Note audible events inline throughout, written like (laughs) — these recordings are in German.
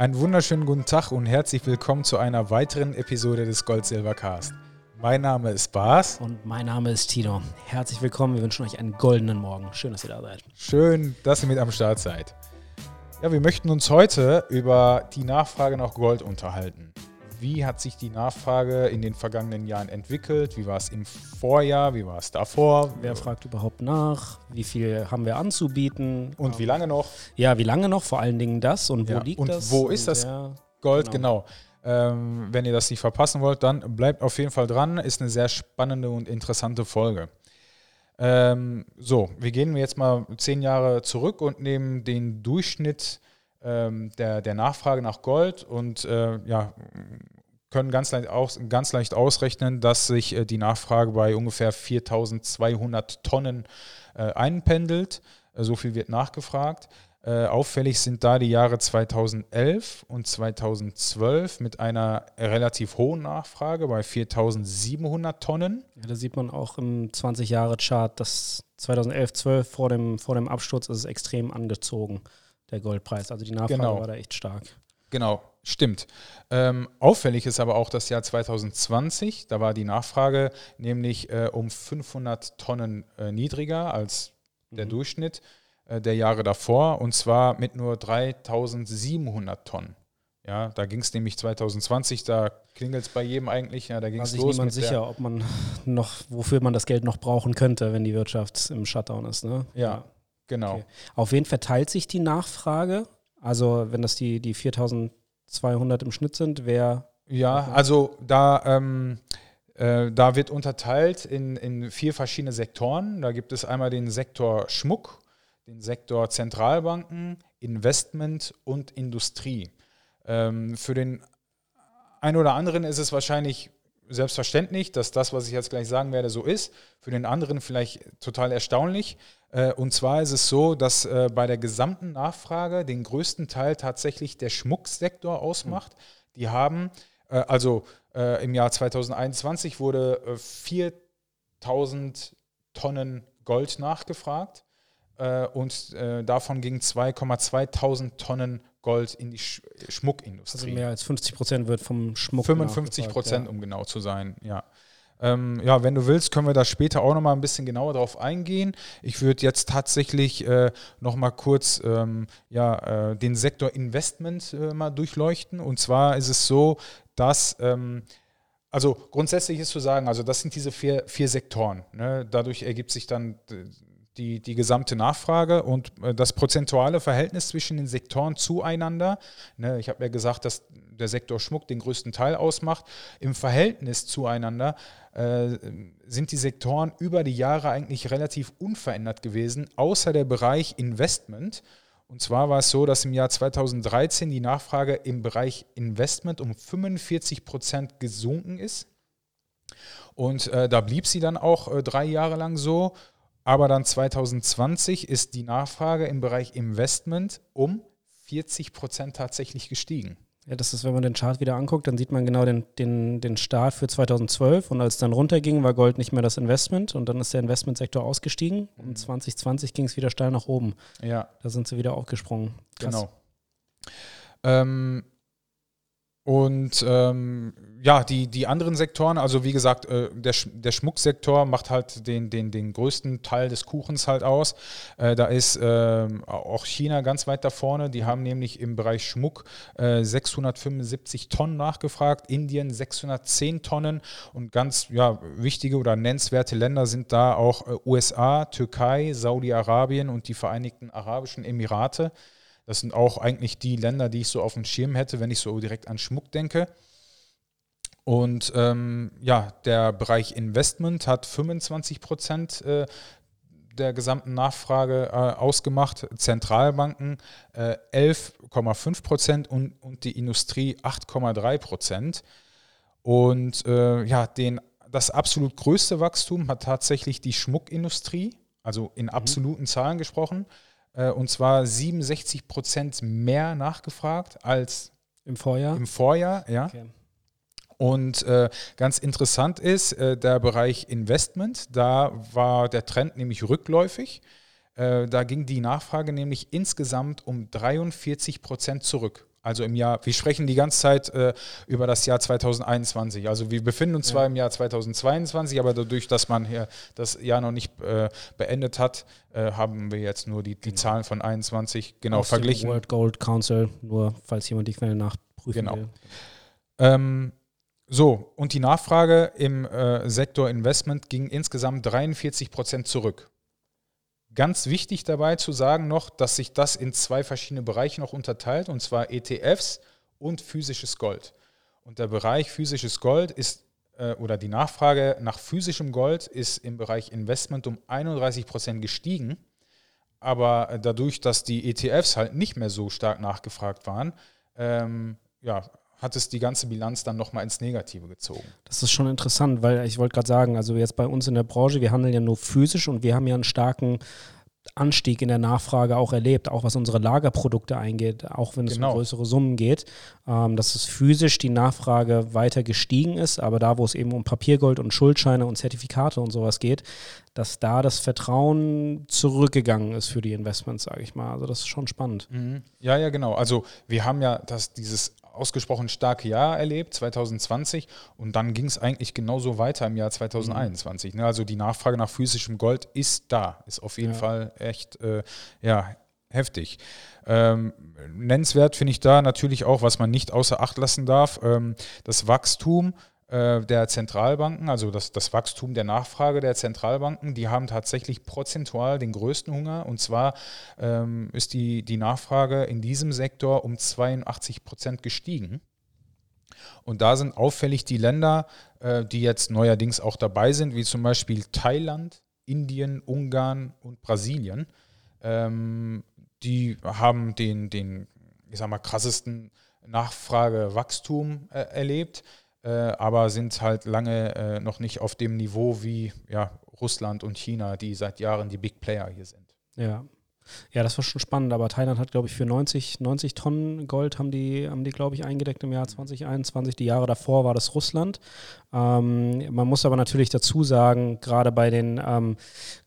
Einen wunderschönen guten Tag und herzlich willkommen zu einer weiteren Episode des Gold Silver Cast. Mein Name ist Bas. Und mein Name ist Tino. Herzlich willkommen. Wir wünschen euch einen goldenen Morgen. Schön, dass ihr da seid. Schön, dass ihr mit am Start seid. Ja, wir möchten uns heute über die Nachfrage nach Gold unterhalten. Wie hat sich die Nachfrage in den vergangenen Jahren entwickelt? Wie war es im Vorjahr? Wie war es davor? Wer fragt überhaupt nach? Wie viel haben wir anzubieten? Und wie lange noch? Ja, wie lange noch? Vor allen Dingen das. Und wo Ja, liegt und das? wo ist das ja, Gold, Genau. genau. Ähm, wenn ihr das nicht verpassen wollt, dann bleibt auf jeden Fall dran. Ist eine sehr spannende und interessante Folge. Ähm, so, wir gehen jetzt mal zehn Jahre zurück und nehmen den Durchschnitt ähm, der, der Nachfrage nach Gold und äh, ja, können ganz leicht, aus, ganz leicht ausrechnen, dass sich äh, die Nachfrage bei ungefähr 4200 Tonnen äh, einpendelt. Äh, so viel wird nachgefragt. Äh, auffällig sind da die Jahre 2011 und 2012 mit einer relativ hohen Nachfrage bei 4700 Tonnen. Ja, da sieht man auch im 20-Jahre-Chart, dass 2011, 12 vor dem, vor dem Absturz ist es extrem angezogen, der Goldpreis. Also die Nachfrage Genau. war da echt stark. Genau, stimmt. Ähm, auffällig ist aber auch das Jahr 2020. Da war die Nachfrage nämlich äh, um 500 Tonnen äh, niedriger als der Mhm. Durchschnitt äh, der Jahre davor und zwar mit nur 3700 Tonnen. Ja, da ging es nämlich 2020, da klingelt es bei jedem eigentlich, ja, da ging es los. niemand sicher, ob man noch, wofür man das Geld noch brauchen könnte, wenn die Wirtschaft im Shutdown ist. Ne? Ja, genau. Okay. Auf wen verteilt sich die Nachfrage? Also, wenn das die, die 4200 im Schnitt sind, wer. Ja, also da, ähm, äh, da wird unterteilt in, in vier verschiedene Sektoren. Da gibt es einmal den Sektor Schmuck, den Sektor Zentralbanken, Investment und Industrie. Ähm, für den einen oder anderen ist es wahrscheinlich selbstverständlich, dass das, was ich jetzt gleich sagen werde, so ist. Für den anderen vielleicht total erstaunlich. Äh, Und zwar ist es so, dass äh, bei der gesamten Nachfrage den größten Teil tatsächlich der Schmucksektor ausmacht. Die haben, äh, also im Jahr 2021 wurde äh, 4000 Tonnen Gold nachgefragt und davon gingen 2,2 Tonnen Gold in die Sch Also Schmuckindustrie. mehr als 50 Prozent wird vom Schmuck. 55 nachgefragt, Prozent, ja. um genau zu sein, ja. Ähm, ja, wenn du willst, können wir da später auch nochmal ein bisschen genauer drauf eingehen. Ich würde jetzt tatsächlich äh, nochmal kurz ähm, ja, äh, den Sektor Investment äh, mal durchleuchten. Und zwar ist es so, dass, ähm, also grundsätzlich ist zu sagen, also das sind diese vier, vier Sektoren. Ne? Dadurch ergibt sich dann die, die gesamte Nachfrage und äh, das prozentuale Verhältnis zwischen den Sektoren zueinander. Ne, ich habe ja gesagt, dass der Sektor Schmuck den größten Teil ausmacht. Im Verhältnis zueinander äh, sind die Sektoren über die Jahre eigentlich relativ unverändert gewesen, außer der Bereich Investment. Und zwar war es so, dass im Jahr 2013 die Nachfrage im Bereich Investment um 45 Prozent gesunken ist. Und äh, da blieb sie dann auch äh, drei Jahre lang so. Aber dann 2020 ist die Nachfrage im Bereich Investment um 40 Prozent tatsächlich gestiegen. Ja, das ist, wenn man den Chart wieder anguckt, dann sieht man genau den, den, den Start für 2012 und als es dann runterging, war Gold nicht mehr das Investment und dann ist der Investmentsektor ausgestiegen und 2020 ging es wieder steil nach oben. Ja, Da sind sie wieder aufgesprungen. Krass. genau. Ähm, und ähm, ja, die, die anderen Sektoren, also wie gesagt, äh, der, Sch der Schmucksektor macht halt den, den, den größten Teil des Kuchens halt aus. Äh, da ist ähm, auch China ganz weit da vorne. Die haben nämlich im Bereich Schmuck äh, 675 Tonnen nachgefragt, Indien 610 Tonnen und ganz ja, wichtige oder nennenswerte Länder sind da auch äh, USA, Türkei, Saudi-Arabien und die Vereinigten Arabischen Emirate. Das sind auch eigentlich die Länder, die ich so auf dem Schirm hätte, wenn ich so direkt an Schmuck denke. Und ähm, ja, der Bereich Investment hat 25 Prozent äh, der gesamten Nachfrage äh, ausgemacht, Zentralbanken äh, 11,5 Prozent und, und die Industrie 8,3 Prozent. Und äh, ja, den, das absolut größte Wachstum hat tatsächlich die Schmuckindustrie, also in absoluten Zahlen gesprochen, äh, und zwar 67 Prozent mehr nachgefragt als Im Vorjahr? im Vorjahr, ja. Okay. Und äh, ganz interessant ist äh, der Bereich Investment. Da war der Trend nämlich rückläufig. Äh, da ging die Nachfrage nämlich insgesamt um 43 Prozent zurück. Also im Jahr, wir sprechen die ganze Zeit äh, über das Jahr 2021. Also wir befinden uns ja. zwar im Jahr 2022, aber dadurch, dass man hier das Jahr noch nicht äh, beendet hat, äh, haben wir jetzt nur die, die. Zahlen von 21 genau Aus verglichen. World Gold Council, nur falls jemand die Quelle nachprüfen genau. will. Ähm, so, und die Nachfrage im äh, Sektor Investment ging insgesamt 43 Prozent zurück. Ganz wichtig dabei zu sagen noch, dass sich das in zwei verschiedene Bereiche noch unterteilt, und zwar ETFs und physisches Gold. Und der Bereich physisches Gold ist, äh, oder die Nachfrage nach physischem Gold ist im Bereich Investment um 31 Prozent gestiegen. Aber dadurch, dass die ETFs halt nicht mehr so stark nachgefragt waren, ähm, ja, hat es die ganze Bilanz dann nochmal ins Negative gezogen. Das ist schon interessant, weil ich wollte gerade sagen, also jetzt bei uns in der Branche, wir handeln ja nur physisch und wir haben ja einen starken Anstieg in der Nachfrage auch erlebt, auch was unsere Lagerprodukte eingeht, auch wenn es genau. um größere Summen geht, ähm, dass es physisch die Nachfrage weiter gestiegen ist, aber da, wo es eben um Papiergold und Schuldscheine und Zertifikate und sowas geht, dass da das Vertrauen zurückgegangen ist für die Investments, sage ich mal. Also das ist schon spannend. Mhm. Ja, ja, genau. Also wir haben ja das, dieses ausgesprochen starke Jahr erlebt, 2020, und dann ging es eigentlich genauso weiter im Jahr 2021. Mhm. Ne? Also die Nachfrage nach physischem Gold ist da, ist auf jeden ja. Fall echt äh, ja, heftig. Ähm, nennenswert finde ich da natürlich auch, was man nicht außer Acht lassen darf, ähm, das Wachstum der Zentralbanken, also das, das Wachstum der Nachfrage der Zentralbanken, die haben tatsächlich prozentual den größten Hunger. Und zwar ähm, ist die, die Nachfrage in diesem Sektor um 82 Prozent gestiegen. Und da sind auffällig die Länder, äh, die jetzt neuerdings auch dabei sind, wie zum Beispiel Thailand, Indien, Ungarn und Brasilien. Ähm, die haben den, den, ich sag mal, krassesten Nachfragewachstum äh, erlebt äh, aber sind halt lange äh, noch nicht auf dem Niveau wie ja, Russland und China, die seit Jahren die Big Player hier sind. Ja. Ja, das war schon spannend, aber Thailand hat, glaube ich, für 90, 90 Tonnen Gold haben die, haben die, glaube ich, eingedeckt im Jahr 2021. Die Jahre davor war das Russland. Ähm, man muss aber natürlich dazu sagen, gerade bei den ähm,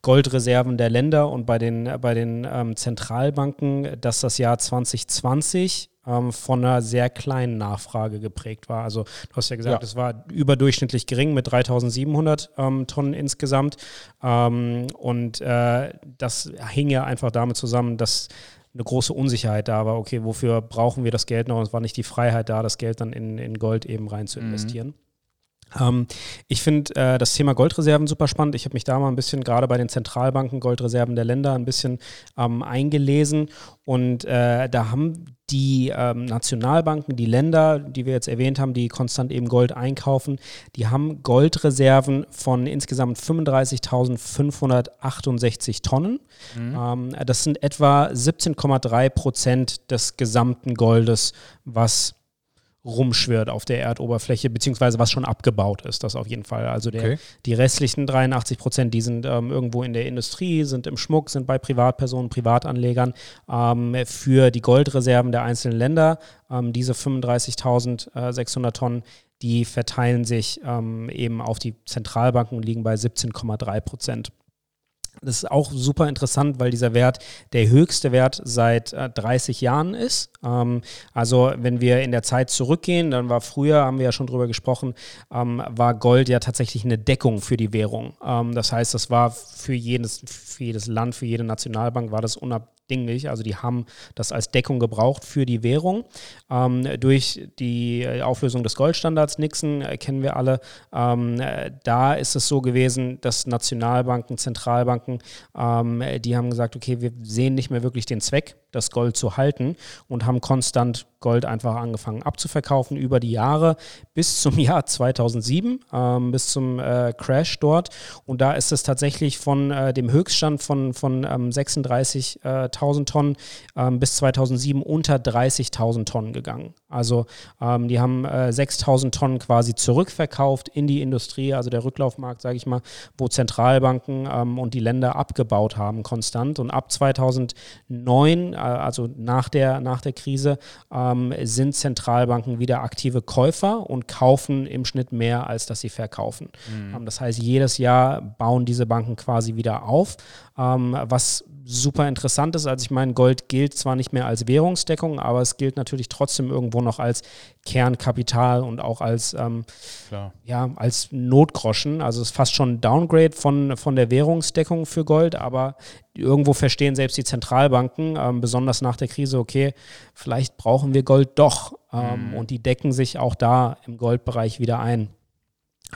Goldreserven der Länder und bei den, bei den ähm, Zentralbanken, dass das Jahr 2020 ähm, von einer sehr kleinen Nachfrage geprägt war. Also du hast ja gesagt, ja. es war überdurchschnittlich gering mit 3700 ähm, Tonnen insgesamt. Ähm, und äh, das hing ja einfach damit zusammen, dass eine große Unsicherheit da war. Okay, wofür brauchen wir das Geld noch? Und es war nicht die Freiheit da, das Geld dann in, in Gold eben rein zu mhm. investieren. Mhm. Ähm, ich finde äh, das Thema Goldreserven super spannend. Ich habe mich da mal ein bisschen gerade bei den Zentralbanken Goldreserven der Länder ein bisschen ähm, eingelesen und äh, da haben die ähm, Nationalbanken, die Länder, die wir jetzt erwähnt haben, die konstant eben Gold einkaufen, die haben Goldreserven von insgesamt 35.568 Tonnen. Mhm. Ähm, das sind etwa 17,3 Prozent des gesamten Goldes, was rumschwirrt auf der Erdoberfläche, beziehungsweise was schon abgebaut ist, das auf jeden Fall. Also der, okay. die restlichen 83 Prozent, die sind ähm, irgendwo in der Industrie, sind im Schmuck, sind bei Privatpersonen, Privatanlegern. Ähm, für die Goldreserven der einzelnen Länder, ähm, diese 35.600 Tonnen, die verteilen sich ähm, eben auf die Zentralbanken und liegen bei 17,3 Prozent. Das ist auch super interessant, weil dieser Wert der höchste Wert seit äh, 30 Jahren ist. Ähm, also wenn wir in der Zeit zurückgehen, dann war früher, haben wir ja schon drüber gesprochen, ähm, war Gold ja tatsächlich eine Deckung für die Währung. Ähm, das heißt, das war für jedes, für jedes Land, für jede Nationalbank war das unabhängig dinglich. Also die haben das als Deckung gebraucht für die Währung. Ähm, durch die Auflösung des Goldstandards Nixon äh, kennen wir alle. Ähm, äh, da ist es so gewesen, dass Nationalbanken, Zentralbanken, ähm, die haben gesagt, okay, wir sehen nicht mehr wirklich den Zweck, das Gold zu halten und haben konstant Gold einfach angefangen abzuverkaufen über die Jahre bis zum (laughs) Jahr 2007, ähm, bis zum äh, Crash dort. Und da ist es tatsächlich von äh, dem Höchststand von, von ähm, 36.000 Tonnen ähm, bis 2007 unter 30.000 Tonnen gegangen. Also ähm, die haben äh, 6.000 Tonnen quasi zurückverkauft in die Industrie, also der Rücklaufmarkt, sage ich mal, wo Zentralbanken ähm, und die Länder abgebaut haben konstant. Und ab 2009, äh, also nach der, nach der Krise, ähm, sind Zentralbanken wieder aktive Käufer und kaufen im Schnitt mehr, als dass sie verkaufen. Mhm. Ähm, das heißt, jedes Jahr bauen diese Banken quasi wieder auf, ähm, was super interessant ist. Also ich meine, Gold gilt zwar nicht mehr als Währungsdeckung, aber es gilt natürlich trotzdem irgendwo noch als Kernkapital und auch als, ähm, ja, als Notgroschen. Also es ist fast schon ein Downgrade von, von der Währungsdeckung für Gold, aber irgendwo verstehen selbst die Zentralbanken, ähm, besonders nach der Krise, okay, vielleicht brauchen wir Gold doch. Ähm, mhm. Und die decken sich auch da im Goldbereich wieder ein.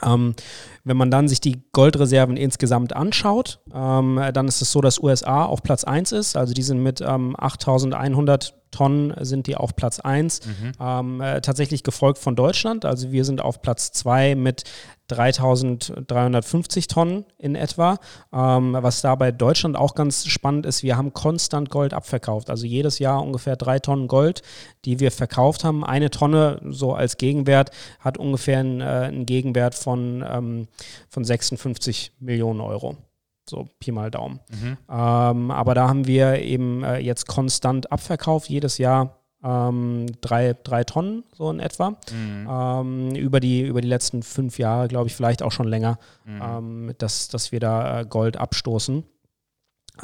Ähm, wenn man dann sich die Goldreserven insgesamt anschaut, ähm, dann ist es so, dass USA auf Platz 1 ist. Also die sind mit ähm, 8100 Tonnen sind die auf Platz 1. Mhm. Ähm, äh, tatsächlich gefolgt von Deutschland. Also wir sind auf Platz 2 mit 3350 Tonnen in etwa. Ähm, was da bei Deutschland auch ganz spannend ist, wir haben konstant Gold abverkauft. Also jedes Jahr ungefähr drei Tonnen Gold, die wir verkauft haben. Eine Tonne so als Gegenwert hat ungefähr einen, äh, einen Gegenwert von, ähm, von 56 Millionen Euro. So Pi mal Daumen. Mhm. Ähm, aber da haben wir eben äh, jetzt konstant abverkauft, jedes Jahr ähm, drei, drei Tonnen, so in etwa. Mhm. Ähm, über, die, über die letzten fünf Jahre, glaube ich, vielleicht auch schon länger, mhm. Ähm, dass, dass wir da äh, Gold abstoßen.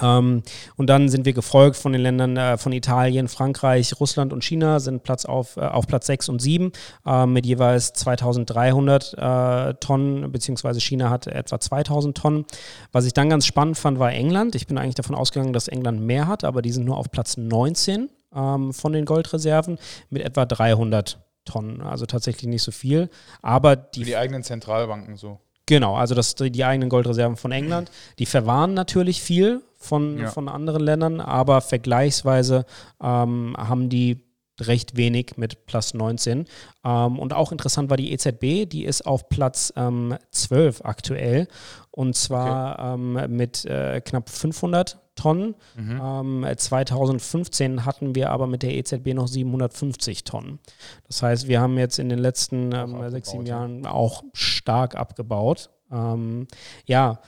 Ähm, und dann sind wir gefolgt von den Ländern äh, von Italien, Frankreich, Russland und China, sind Platz auf, äh, auf Platz 6 und 7 äh, mit jeweils 2300 äh, Tonnen, beziehungsweise China hat etwa 2000 Tonnen. Was ich dann ganz spannend fand, war England. Ich bin eigentlich davon ausgegangen, dass England mehr hat, aber die sind nur auf Platz 19 ähm, von den Goldreserven mit etwa 300 Tonnen. Also tatsächlich nicht so viel. Aber die, die eigenen Zentralbanken so. Genau, also das, die eigenen Goldreserven von England. Die verwahren natürlich viel von, ja. von anderen Ländern, aber vergleichsweise ähm, haben die recht wenig mit Platz 19. Ähm, und auch interessant war die EZB, die ist auf Platz ähm, 12 aktuell und zwar okay. ähm, mit äh, knapp 500 Tonnen. Mhm. 2015 ähm, hatten wir aber mit der EZB noch 750 Tonnen. Das heißt, wir haben jetzt in den letzten ähm, sechs, sieben Jahren auch stark abgebaut. Ähm, ja.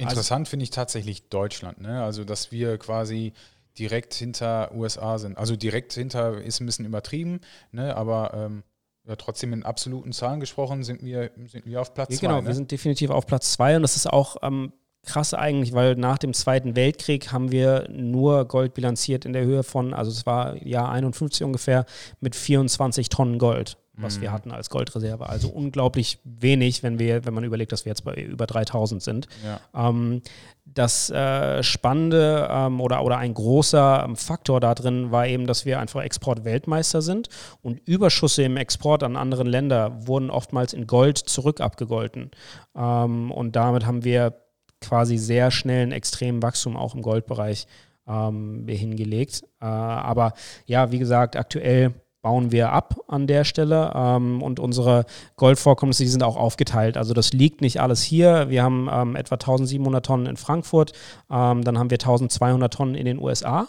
Interessant also, finde ich tatsächlich Deutschland, ne? Also, dass wir quasi direkt hinter USA sind. Also direkt hinter ist ein bisschen übertrieben, ne? aber ähm, ja, trotzdem in absoluten Zahlen gesprochen sind wir, sind wir auf Platz 2. Ja, genau, ne? wir sind definitiv auf Platz 2 und das ist auch ähm, krass eigentlich, weil nach dem Zweiten Weltkrieg haben wir nur Gold bilanziert in der Höhe von, also es war Jahr 51 ungefähr, mit 24 Tonnen Gold was mhm. wir hatten als Goldreserve. Also unglaublich wenig, wenn wir, wenn man überlegt, dass wir jetzt bei über 3000 sind. Ja. Ähm, das äh, Spannende ähm, oder, oder ein großer ähm, Faktor da drin war eben, dass wir einfach Exportweltmeister sind und Überschüsse im Export an andere Länder wurden oftmals in Gold zurück abgegolten. Ähm, und damit haben wir quasi sehr schnell einen extremen Wachstum auch im Goldbereich ähm, hingelegt. Äh, aber ja, wie gesagt, aktuell bauen wir ab an der Stelle ähm, und unsere Goldvorkommnisse, die sind auch aufgeteilt. Also das liegt nicht alles hier. Wir haben ähm, etwa 1700 Tonnen in Frankfurt, ähm, dann haben wir 1200 Tonnen in den USA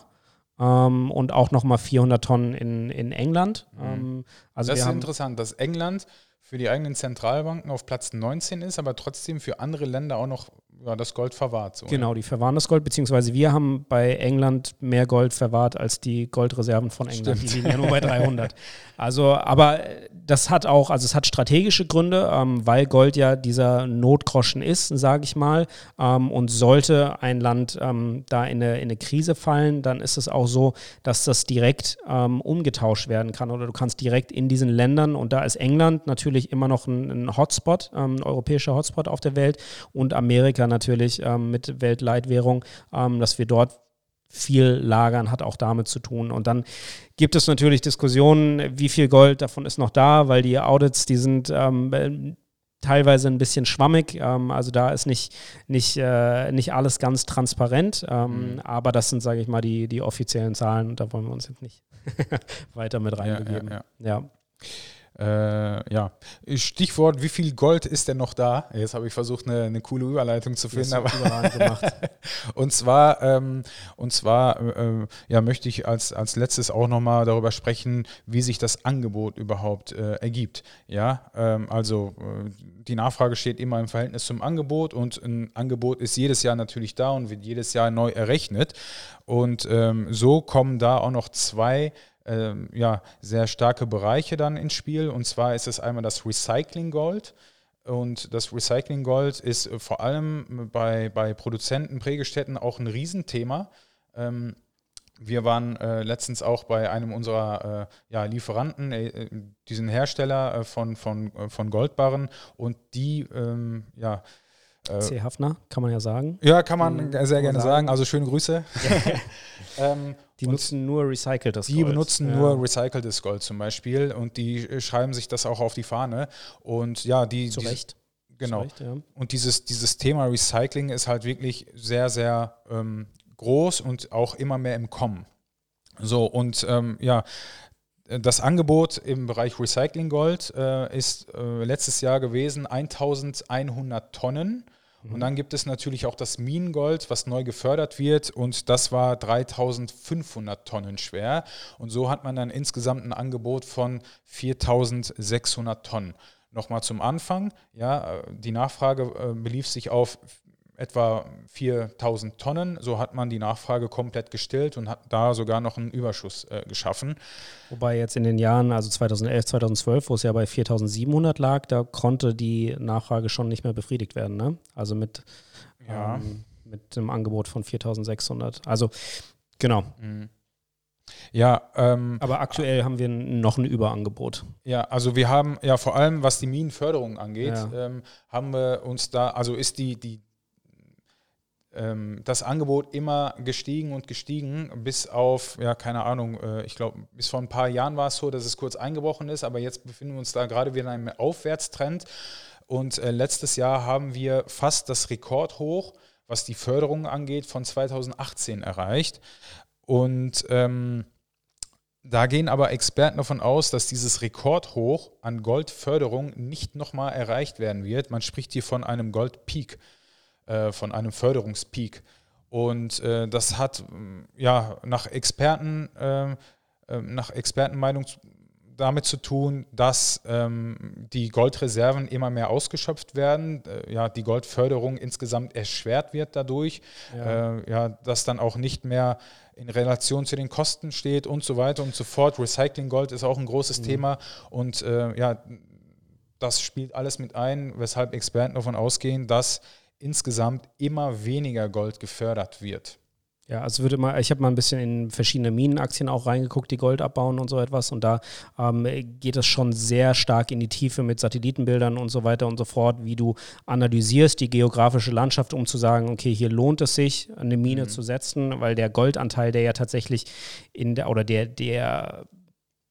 ähm, und auch nochmal 400 Tonnen in, in England. Mhm. Ähm, also das ist interessant, dass England für die eigenen Zentralbanken auf Platz 19 ist, aber trotzdem für andere Länder auch noch ja, das Gold verwahrt. So, genau, die verwahren das Gold, beziehungsweise wir haben bei England mehr Gold verwahrt als die Goldreserven von England. Stimmt. Die liegen ja nur bei 300. Also, aber das hat auch, also es hat strategische Gründe, ähm, weil Gold ja dieser Notgroschen ist, sage ich mal. Ähm, und sollte ein Land ähm, da in eine, in eine Krise fallen, dann ist es auch so, dass das direkt ähm, umgetauscht werden kann oder du kannst direkt in diesen Ländern, und da ist England natürlich immer noch ein, ein Hotspot, ähm, ein europäischer Hotspot auf der Welt und Amerika natürlich ähm, mit Weltleitwährung, ähm, dass wir dort viel lagern, hat auch damit zu tun. Und dann gibt es natürlich Diskussionen, wie viel Gold davon ist noch da, weil die Audits, die sind ähm, teilweise ein bisschen schwammig. Ähm, also da ist nicht, nicht, äh, nicht alles ganz transparent. Ähm, mhm. Aber das sind, sage ich mal, die, die offiziellen Zahlen und da wollen wir uns jetzt nicht (laughs) weiter mit reinbegeben. ja. ja, ja. ja. Äh, ja, Stichwort, wie viel Gold ist denn noch da? Jetzt habe ich versucht, eine, eine coole Überleitung zu finden. Aber (laughs) und zwar, ähm, und zwar äh, ja, möchte ich als, als letztes auch nochmal darüber sprechen, wie sich das Angebot überhaupt äh, ergibt. Ja, ähm, also äh, die Nachfrage steht immer im Verhältnis zum Angebot und ein Angebot ist jedes Jahr natürlich da und wird jedes Jahr neu errechnet. Und ähm, so kommen da auch noch zwei ähm, ja, sehr starke Bereiche dann ins Spiel. Und zwar ist es einmal das Recycling Gold. Und das Recycling Gold ist äh, vor allem bei, bei Produzenten, Prägestätten auch ein Riesenthema. Ähm, wir waren äh, letztens auch bei einem unserer äh, ja, Lieferanten, äh, diesen Hersteller äh, von, von, äh, von Goldbarren und die, ähm, ja. Äh, C. Hafner, kann man ja sagen. Ja, kann man sehr gerne sagen. sagen. Also schöne Grüße. (laughs) (laughs) ähm, die nutzen nur recyceltes Gold. Die benutzen ja. nur recyceltes Gold zum Beispiel und die schreiben sich das auch auf die Fahne. Und ja, die. Zu Recht. Genau. Recht, ja. Und dieses, dieses Thema Recycling ist halt wirklich sehr, sehr ähm, groß und auch immer mehr im Kommen. So, und ähm, ja, das Angebot im Bereich Recycling Gold äh, ist äh, letztes Jahr gewesen 1100 Tonnen. Und dann gibt es natürlich auch das Minengold, was neu gefördert wird und das war 3500 Tonnen schwer. Und so hat man dann insgesamt ein Angebot von 4600 Tonnen. Nochmal zum Anfang, ja, äh, die Nachfrage äh, belief sich auf etwa 4000 Tonnen. So hat man die Nachfrage komplett gestillt und hat da sogar noch einen Überschuss äh, geschaffen. Wobei jetzt in den Jahren, also 2011, 2012, wo es ja bei 4700 lag, da konnte die Nachfrage schon nicht mehr befriedigt werden. Ne? Also mit, ja. ähm, mit einem Angebot von 4600. Also genau. Mhm. Ja, ähm, aber aktuell haben wir noch ein Überangebot. Ja, also wir haben ja vor allem, was die Minenförderung angeht, ja. ähm, haben wir uns da, also ist die, die das Angebot immer gestiegen und gestiegen, bis auf, ja, keine Ahnung, äh, ich glaube, bis vor ein paar Jahren war es so, dass es kurz eingebrochen ist, aber jetzt befinden wir uns da gerade wieder in einem Aufwärtstrend. Und äh, letztes Jahr haben wir fast das Rekordhoch, was die Förderung angeht, von 2018 erreicht. Und ähm, da gehen aber Experten davon aus, dass dieses Rekordhoch an Goldförderung nicht nochmal erreicht werden wird. Man spricht hier von einem Goldpeak. Äh, von einem Förderungspeak. Und äh, das hat ja nach Experten, äh, nach Expertenmeinung damit zu tun, dass ähm, die Goldreserven immer mehr ausgeschöpft werden, äh, ja, die Goldförderung insgesamt erschwert wird dadurch, ja. Äh, ja, dass dann auch nicht mehr in Relation zu den Kosten steht und so weiter und so fort. Recycling Gold ist auch ein großes mhm. Thema und äh, ja, das spielt alles mit ein, weshalb Experten davon ausgehen, dass insgesamt immer weniger Gold gefördert wird. Ja, also würde mal, ich habe mal ein bisschen in verschiedene Minenaktien auch reingeguckt, die Gold abbauen und so etwas. Und da ähm, geht es schon sehr stark in die Tiefe mit Satellitenbildern und so weiter und so fort, wie du analysierst die geografische Landschaft, um zu sagen, okay, hier lohnt es sich, eine Mine mhm. zu setzen, weil der Goldanteil, der ja tatsächlich in der oder der, der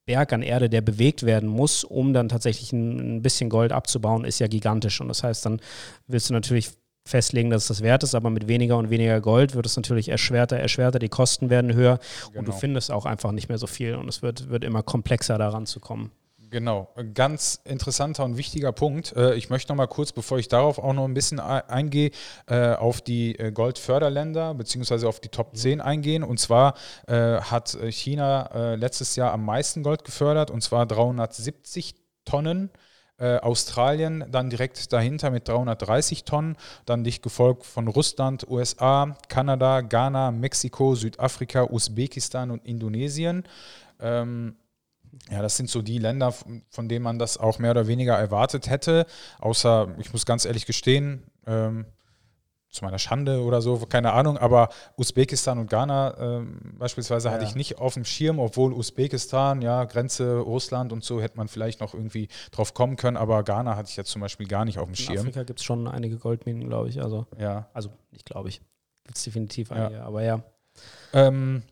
Berg an Erde, der bewegt werden muss, um dann tatsächlich ein, ein bisschen Gold abzubauen, ist ja gigantisch. Und das heißt, dann willst du natürlich festlegen, dass es das wert ist, aber mit weniger und weniger Gold wird es natürlich erschwerter, erschwerter, die Kosten werden höher genau. und du genau. findest auch einfach nicht mehr so viel und es wird, wird immer komplexer daran zu kommen. Genau, ganz interessanter und wichtiger Punkt. Äh, ich möchte noch mal kurz, bevor ich darauf auch noch ein bisschen eingehe, äh, auf die äh, Goldförderländer bzw. auf die Top 10 mhm. eingehen. Und zwar hat China letztes Jahr am meisten Gold gefördert und zwar 370 Tonnen. Äh, Australien dann direkt dahinter mit 330 Tonnen, dann dicht gefolgt von Russland, USA, Kanada, Ghana, Mexiko, Südafrika, Usbekistan und Indonesien. Ähm, ja, das sind so die Länder, von denen man das auch mehr oder weniger erwartet hätte. Außer, ich muss ganz ehrlich gestehen, ähm, zu meiner Schande oder so, keine Ahnung, aber Usbekistan und Ghana äh, beispielsweise ja. hatte ich nicht auf dem Schirm, obwohl Usbekistan, ja, Grenze Russland und so hätte man vielleicht noch irgendwie drauf kommen können, aber Ghana hatte ich jetzt zum Beispiel gar nicht auf dem Schirm. In Afrika gibt es schon einige Goldminen, glaube ich, also. Ja. Also, nicht glaube ich. Gibt es definitiv einige, ja. aber ja. Ähm,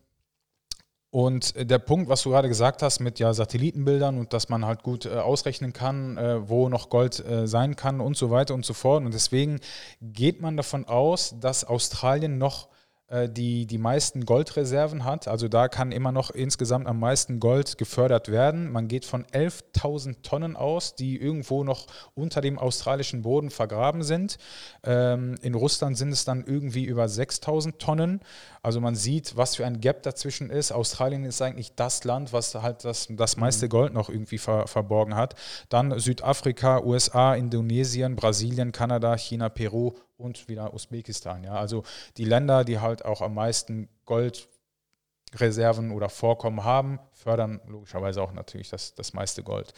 und äh, der Punkt, was du gerade gesagt hast mit ja Satellitenbildern und dass man halt gut äh, ausrechnen kann, äh, wo noch Gold äh, sein kann und so weiter und so fort. Und deswegen geht man davon aus, dass Australien noch die die meisten Goldreserven hat. Also da kann immer noch insgesamt am meisten Gold gefördert werden. Man geht von 11.000 Tonnen aus, die irgendwo noch unter dem australischen Boden vergraben sind. Ähm, in Russland sind es dann irgendwie über 6.000 Tonnen. Also man sieht, was für ein Gap dazwischen ist. Australien ist eigentlich das Land, was halt das, das meiste mhm. Gold noch irgendwie ver, verborgen hat. Dann Südafrika, USA, Indonesien, Brasilien, Kanada, China, Peru und wieder Usbekistan. Ja? Also die Länder, die halt auch am meisten Goldreserven oder Vorkommen haben, fördern logischerweise auch natürlich das, das meiste Gold.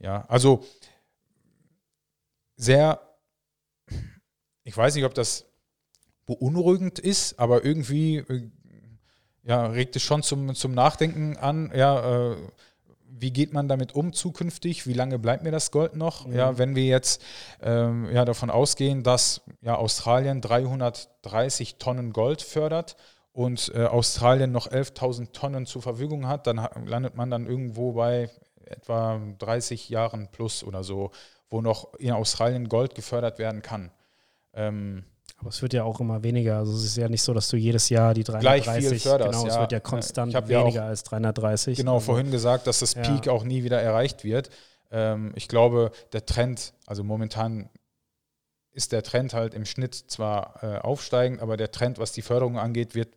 Ja, also sehr, ich weiß nicht, ob das beunruhigend ist, aber irgendwie äh, ja, regt es schon zum, zum Nachdenken an, ja, äh, wie geht man damit um zukünftig? Wie lange bleibt mir das Gold noch? Mhm. Ja, wenn wir jetzt ähm, ja, davon ausgehen, dass ja, Australien 330 Tonnen Gold fördert und äh, Australien noch 11.000 Tonnen zur Verfügung hat, dann landet man dann irgendwo bei etwa 30 Jahren plus oder so, wo noch in Australien Gold gefördert werden kann. Ähm, aber es wird ja auch immer weniger. Also es ist ja nicht so, dass du jedes Jahr die 330, Gleich viel förderst, genau, es wird ja konstant weniger ja als 330. Genau, also, vorhin gesagt, dass das Peak ja. auch nie wieder erreicht wird. Ähm, ich glaube, der Trend, also momentan ist der Trend halt im Schnitt zwar äh, aufsteigend, aber der Trend, was die Förderung angeht, wird,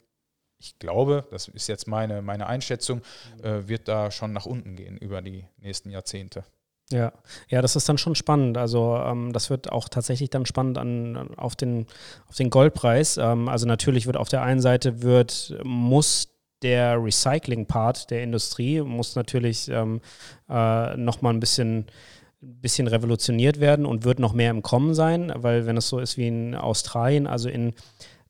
ich glaube, das ist jetzt meine, meine Einschätzung, äh, wird da schon nach unten gehen über die nächsten Jahrzehnte. Ja, ja, das ist dann schon spannend. Also ähm, das wird auch tatsächlich dann spannend an, auf, den, auf den Goldpreis. Ähm, also natürlich wird auf der einen Seite wird, muss der Recycling-Part der Industrie muss natürlich ähm, äh, nochmal ein bisschen bisschen revolutioniert werden und wird noch mehr im Kommen sein, weil wenn es so ist wie in Australien, also in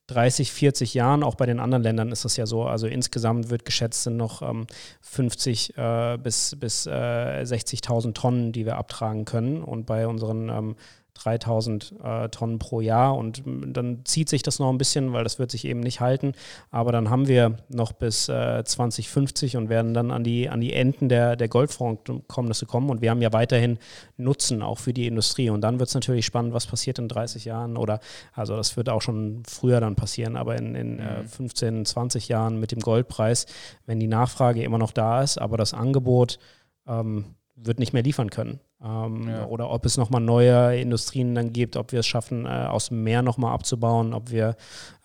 30, 40 Jahren, auch bei den anderen Ländern ist das ja so. Also insgesamt wird geschätzt sind noch ähm, 50 äh, bis, bis äh, 60.000 Tonnen, die wir abtragen können. Und bei unseren ähm, 3000 äh, Tonnen pro Jahr und dann zieht sich das noch ein bisschen, weil das wird sich eben nicht halten. Aber dann haben wir noch bis äh, 2050 und werden dann an die, an die Enden der, der Goldvorkommnisse kommen. Und wir haben ja weiterhin Nutzen auch für die Industrie. Und dann wird es natürlich spannend, was passiert in 30 Jahren oder, also das wird auch schon früher dann passieren, aber in, in äh, 15, 20 Jahren mit dem Goldpreis, wenn die Nachfrage immer noch da ist, aber das Angebot ähm, wird nicht mehr liefern können. Ähm, ja. Oder ob es nochmal neue Industrien dann gibt, ob wir es schaffen, äh, aus dem Meer nochmal abzubauen, ob wir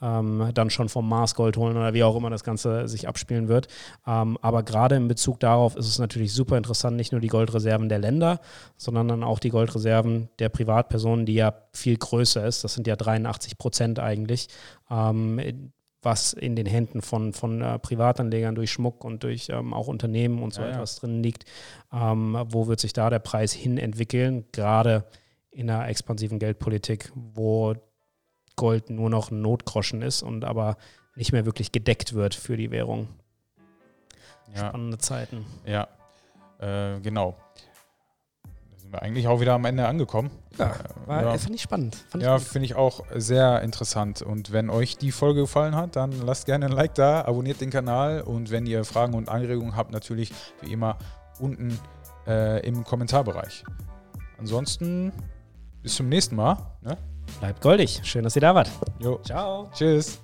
ähm, dann schon vom Mars Gold holen oder wie auch immer das Ganze sich abspielen wird. Ähm, aber gerade in Bezug darauf ist es natürlich super interessant, nicht nur die Goldreserven der Länder, sondern dann auch die Goldreserven der Privatpersonen, die ja viel größer ist. Das sind ja 83 Prozent eigentlich ähm, was in den Händen von, von äh, Privatanlegern durch Schmuck und durch ähm, auch Unternehmen und so ja, etwas ja. drin liegt. Ähm, wo wird sich da der Preis hin entwickeln? Gerade in einer expansiven Geldpolitik, wo Gold nur noch ein Notgroschen ist und aber nicht mehr wirklich gedeckt wird für die Währung. Ja. Spannende Zeiten. Ja, äh, genau sind wir eigentlich auch wieder am Ende angekommen. Ja, war, ja. fand ich spannend. Fand ja, finde ich auch sehr interessant. Und wenn euch die Folge gefallen hat, dann lasst gerne ein Like da, abonniert den Kanal und wenn ihr Fragen und Anregungen habt, natürlich wie immer unten äh, im Kommentarbereich. Ansonsten bis zum nächsten Mal. Ne? Bleibt goldig. Schön, dass ihr da wart. Jo. Ciao. Tschüss.